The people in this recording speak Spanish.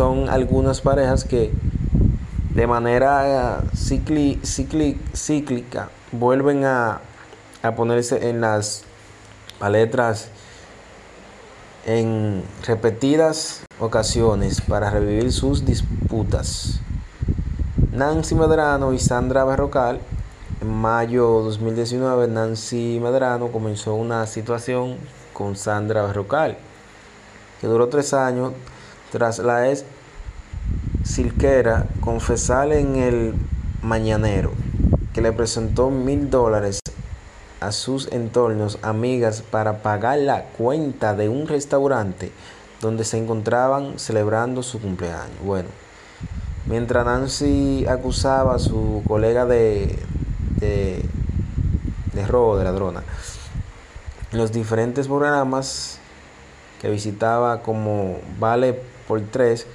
son algunas parejas que de manera cíclica vuelven a, a ponerse en las paletras en repetidas ocasiones para revivir sus disputas. Nancy Medrano y Sandra Berrocal. En mayo de 2019, Nancy Medrano comenzó una situación con Sandra Berrocal, que duró tres años tras la ex Silquera confesar en el Mañanero que le presentó mil dólares a sus entornos amigas para pagar la cuenta de un restaurante donde se encontraban celebrando su cumpleaños. Bueno, mientras Nancy acusaba a su colega de, de, de robo, de ladrona, en los diferentes programas que visitaba como Vale por Tres,